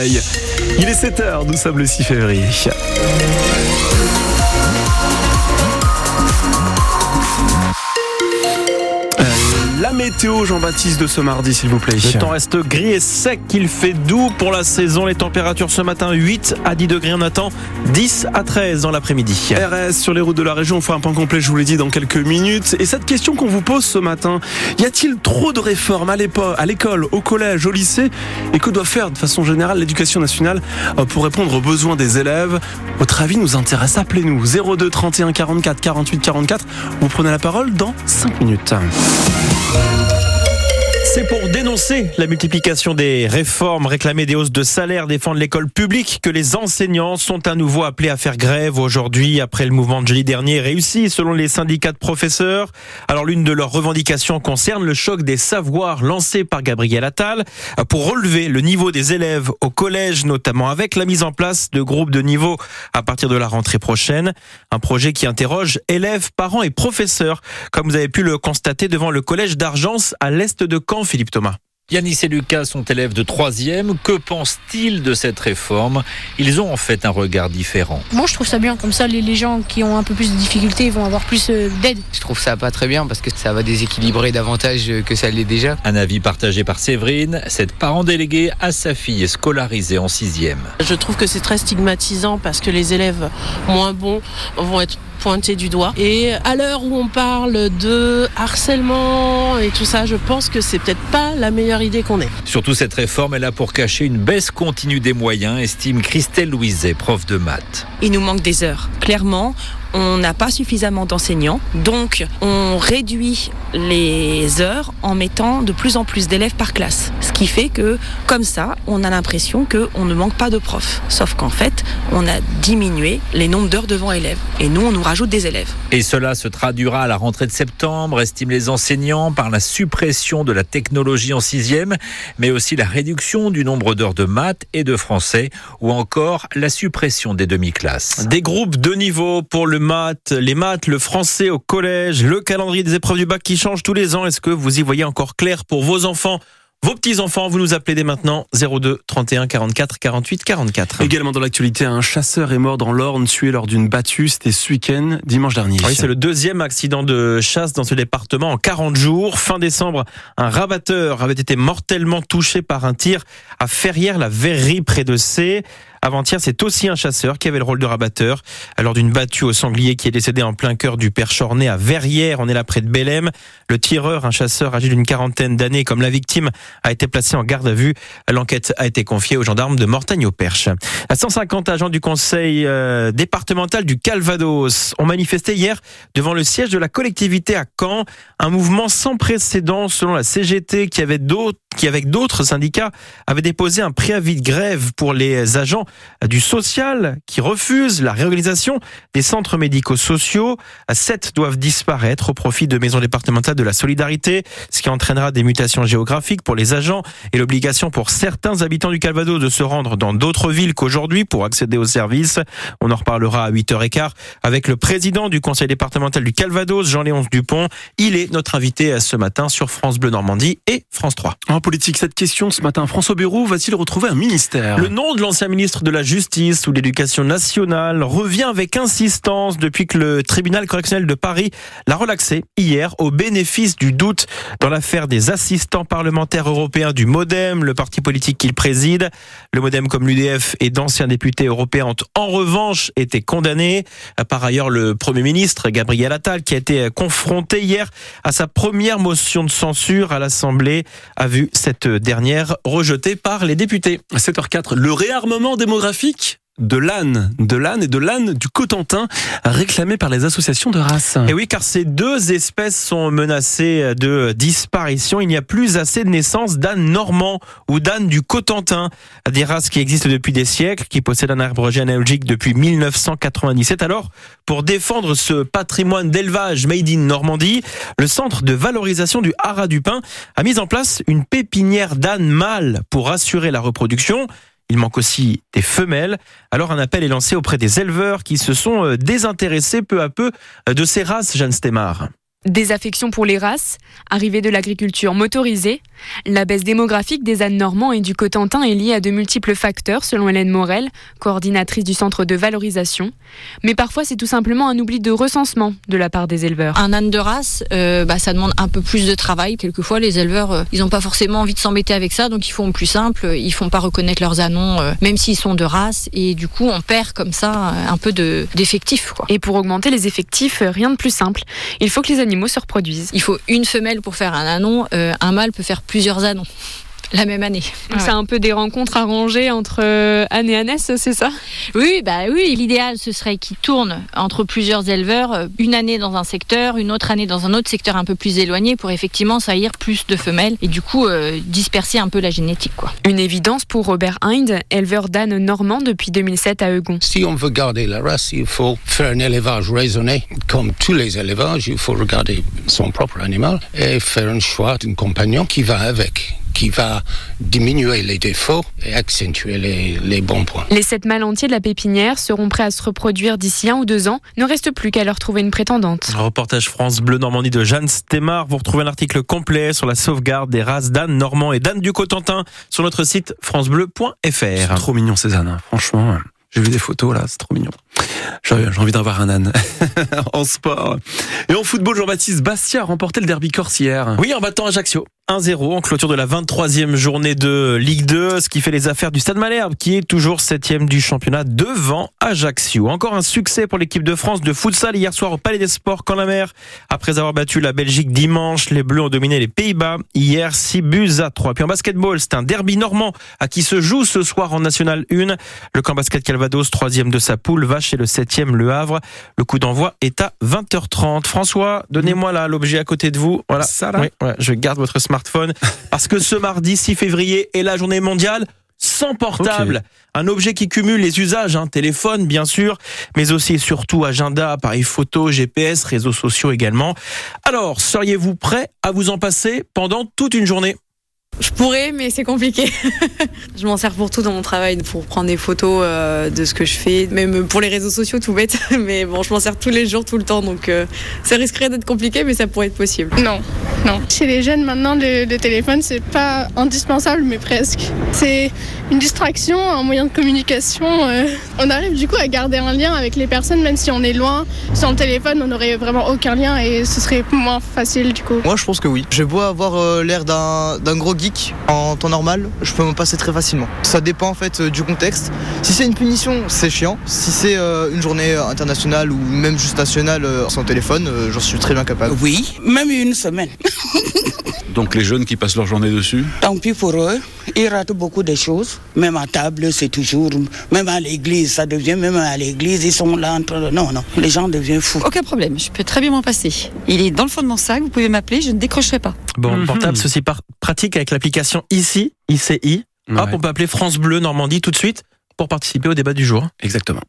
Il est 7h, nous sommes le 6 février. Météo, Jean-Baptiste, de ce mardi, s'il vous plaît. Le temps reste gris et sec, il fait doux pour la saison. Les températures ce matin, 8 à 10 degrés, on attend 10 à 13 dans l'après-midi. RS sur les routes de la région, on fera un point complet, je vous l'ai dit, dans quelques minutes. Et cette question qu'on vous pose ce matin, y a-t-il trop de réformes à l'école, au collège, au lycée? Et que doit faire de façon générale l'éducation nationale euh, pour répondre aux besoins des élèves? Votre avis nous intéresse, appelez-nous 02 31 44 48 44. Vous prenez la parole dans 5 minutes. C'est pour dénoncer la multiplication des réformes, réclamer des hausses de salaire, défendre l'école publique que les enseignants sont à nouveau appelés à faire grève aujourd'hui après le mouvement de jeudi dernier réussi selon les syndicats de professeurs. Alors l'une de leurs revendications concerne le choc des savoirs lancé par Gabriel Attal pour relever le niveau des élèves au collège notamment avec la mise en place de groupes de niveau à partir de la rentrée prochaine. Un projet qui interroge élèves, parents et professeurs comme vous avez pu le constater devant le collège d'Argence à l'est de Caen Philippe Thomas. Yanis et Lucas sont élèves de troisième. Que pensent-ils de cette réforme? Ils ont en fait un regard différent. Moi, je trouve ça bien. Comme ça, les, gens qui ont un peu plus de difficultés vont avoir plus euh, d'aide. Je trouve ça pas très bien parce que ça va déséquilibrer davantage que ça l'est déjà. Un avis partagé par Séverine, cette parent déléguée à sa fille scolarisée en sixième. Je trouve que c'est très stigmatisant parce que les élèves moins bons vont être pointés du doigt. Et à l'heure où on parle de harcèlement et tout ça, je pense que c'est peut-être pas la meilleure idée qu'on ait. Surtout cette réforme est là pour cacher une baisse continue des moyens, estime Christelle Louiset, prof de maths. Il nous manque des heures. Clairement, on n'a pas suffisamment d'enseignants, donc on réduit les heures en mettant de plus en plus d'élèves par classe. Ce qui fait que, comme ça, on a l'impression qu'on ne manque pas de profs. Sauf qu'en fait, on a diminué les nombres d'heures devant élèves. Et nous, on nous rajoute des élèves. Et cela se traduira à la rentrée de septembre, estiment les enseignants, par la suppression de la technologie en sixième, mais aussi la réduction du nombre d'heures de maths et de français, ou encore la suppression des demi-classes. Des groupes de niveau pour le maths, les maths, le français au collège, le calendrier des épreuves du bac qui change tous les ans. Est-ce que vous y voyez encore clair pour vos enfants vos petits-enfants, vous nous appelez dès maintenant 02 31 44 48 44. Également dans l'actualité, un chasseur est mort dans l'Orne, tué lors d'une battue. C'était ce week-end, dimanche dernier. Oui, c'est le deuxième accident de chasse dans ce département en 40 jours. Fin décembre, un rabatteur avait été mortellement touché par un tir à Ferrières-la-Verrerie près de C. Avant-hier, c'est aussi un chasseur qui avait le rôle de rabatteur lors d'une battue au sanglier qui est décédé en plein cœur du Père Chornet à Verrières. On est là près de Bélem. Le tireur, un chasseur âgé d'une quarantaine d'années, comme la victime, a été placé en garde à vue. L'enquête a été confiée aux gendarmes de Mortagne-au-Perche. 150 agents du conseil euh, départemental du Calvados ont manifesté hier devant le siège de la collectivité à Caen. Un mouvement sans précédent selon la CGT qui avait d'autres qui, avec d'autres syndicats, avait déposé un préavis de grève pour les agents du social qui refusent la réorganisation des centres médicaux sociaux. Sept doivent disparaître au profit de maisons départementales de la solidarité, ce qui entraînera des mutations géographiques pour les agents et l'obligation pour certains habitants du Calvados de se rendre dans d'autres villes qu'aujourd'hui pour accéder aux services. On en reparlera à 8h15 avec le président du conseil départemental du Calvados, Jean-Léonce Dupont. Il est notre invité ce matin sur France Bleu Normandie et France 3 politique, cette question ce matin, François va-t-il retrouver un ministère? Le nom de l'ancien ministre de la Justice ou de l'Éducation nationale revient avec insistance depuis que le tribunal correctionnel de Paris l'a relaxé hier au bénéfice du doute dans l'affaire des assistants parlementaires européens du Modem, le parti politique qu'il préside. Le Modem comme l'UDF et d'anciens députés européens ont en revanche été condamnés. Par ailleurs, le Premier ministre Gabriel Attal, qui a été confronté hier à sa première motion de censure à l'Assemblée, a vu cette dernière rejetée par les députés. 7h04, le réarmement démographique de l'âne, de l'âne et de l'âne du Cotentin, réclamé par les associations de race. Et oui, car ces deux espèces sont menacées de disparition. Il n'y a plus assez de naissances d'ânes normands ou d'ânes du Cotentin, des races qui existent depuis des siècles, qui possèdent un arbre généalogique depuis 1997. Alors, pour défendre ce patrimoine d'élevage made in Normandie, le centre de valorisation du Haras du Pin a mis en place une pépinière d'ânes mâles pour assurer la reproduction. Il manque aussi des femelles. Alors un appel est lancé auprès des éleveurs qui se sont euh, désintéressés peu à peu euh, de ces races, Jeanne Stemar. Désaffection pour les races, arrivée de l'agriculture motorisée, La baisse démographique des ânes normands et du Cotentin est liée à de multiples facteurs, selon Hélène Morel, coordinatrice du centre de valorisation. Mais parfois, c'est tout simplement un oubli de recensement de la part des éleveurs. Un âne de race, euh, bah, ça demande un peu plus de travail. Quelquefois, les éleveurs, euh, ils n'ont pas forcément envie de s'embêter avec ça, donc ils font plus simple. Ils font pas reconnaître leurs anons, euh, même s'ils sont de race, et du coup, on perd comme ça un peu d'effectifs. et pour augmenter les effectifs, rien de plus simple. Il faut que les animaux se reproduisent. Il faut une femelle pour faire un anon. un mâle peut faire plusieurs anons la même année. C'est un peu des rencontres arrangées entre euh, Anne et Annès, c'est ça? Oui, bah oui. L'idéal, ce serait qu'ils tournent entre plusieurs éleveurs, euh, une année dans un secteur, une autre année dans un autre secteur un peu plus éloigné, pour effectivement saillir plus de femelles et du coup euh, disperser un peu la génétique. Quoi. Une évidence pour Robert Hind, éleveur d'ânes normand depuis 2007 à Eugon. Si on veut garder la race, il faut faire un élevage raisonné. Comme tous les élevages, il faut regarder son propre animal et faire un choix d'un compagnon qui va avec qui va diminuer les défauts et accentuer les, bons points. Les sept mâles entiers de la pépinière seront prêts à se reproduire d'ici un ou deux ans. Ne reste plus qu'à leur trouver une prétendante. reportage France Bleu Normandie de Jeanne Stemar. Vous retrouvez un article complet sur la sauvegarde des races d'ânes normands et d'ânes du Cotentin sur notre site francebleu.fr. Trop mignon ces ânes, hein. franchement. J'ai vu des photos là, c'est trop mignon. J'ai envie d'avoir un âne en sport. Et en football, Jean-Baptiste Bastia a remporté le derby corse hier. Oui, en battant Ajaccio. 1-0 en clôture de la 23e journée de Ligue 2, ce qui fait les affaires du Stade Malherbe, qui est toujours 7e du championnat devant Ajaccio. Encore un succès pour l'équipe de France de futsal hier soir au Palais des Sports quand la mer. Après avoir battu la Belgique dimanche, les Bleus ont dominé les Pays-Bas hier 6 buts à 3. Puis en basketball, c'est un derby normand à qui se joue ce soir en National 1. Le camp basket Calvados, troisième de sa poule, va chez le 7e Le Havre. Le coup d'envoi est à 20h30. François, donnez-moi là l'objet à côté de vous. Voilà. Ça là oui, je garde votre smartphone parce que ce mardi 6 février est la journée mondiale sans portable. Un objet qui cumule les usages, hein, téléphone bien sûr, mais aussi et surtout agenda, appareil photo, GPS, réseaux sociaux également. Alors, seriez-vous prêt à vous en passer pendant toute une journée? Je pourrais, mais c'est compliqué. je m'en sers pour tout dans mon travail, pour prendre des photos euh, de ce que je fais, même pour les réseaux sociaux, tout bête. Mais bon, je m'en sers tous les jours, tout le temps, donc euh, ça risquerait d'être compliqué, mais ça pourrait être possible. Non, non. Chez les jeunes, maintenant, le, le téléphone, c'est pas indispensable, mais presque. C'est une distraction, un moyen de communication. Euh. On arrive du coup à garder un lien avec les personnes, même si on est loin. Sans le téléphone, on n'aurait vraiment aucun lien et ce serait moins facile du coup. Moi, je pense que oui. Je beau avoir l'air d'un gros en temps normal, je peux m'en passer très facilement. Ça dépend en fait euh, du contexte. Si c'est une punition, c'est chiant. Si c'est euh, une journée internationale ou même juste nationale euh, sans téléphone, j'en suis très bien capable. Oui, même une semaine. Donc les jeunes qui passent leur journée dessus Tant pis pour eux, ils ratent beaucoup de choses. Même à table, c'est toujours, même à l'église, ça devient, même à l'église, ils sont là en train de... Non, non, les gens deviennent fous. Aucun problème, je peux très bien m'en passer. Il est dans le fond de mon sac, vous pouvez m'appeler, je ne décrocherai pas. Bon, mhm. portable, ceci pratique avec l'application ICI, ICI. Hop, on peut appeler France Bleu Normandie tout de suite pour participer au débat du jour. Exactement.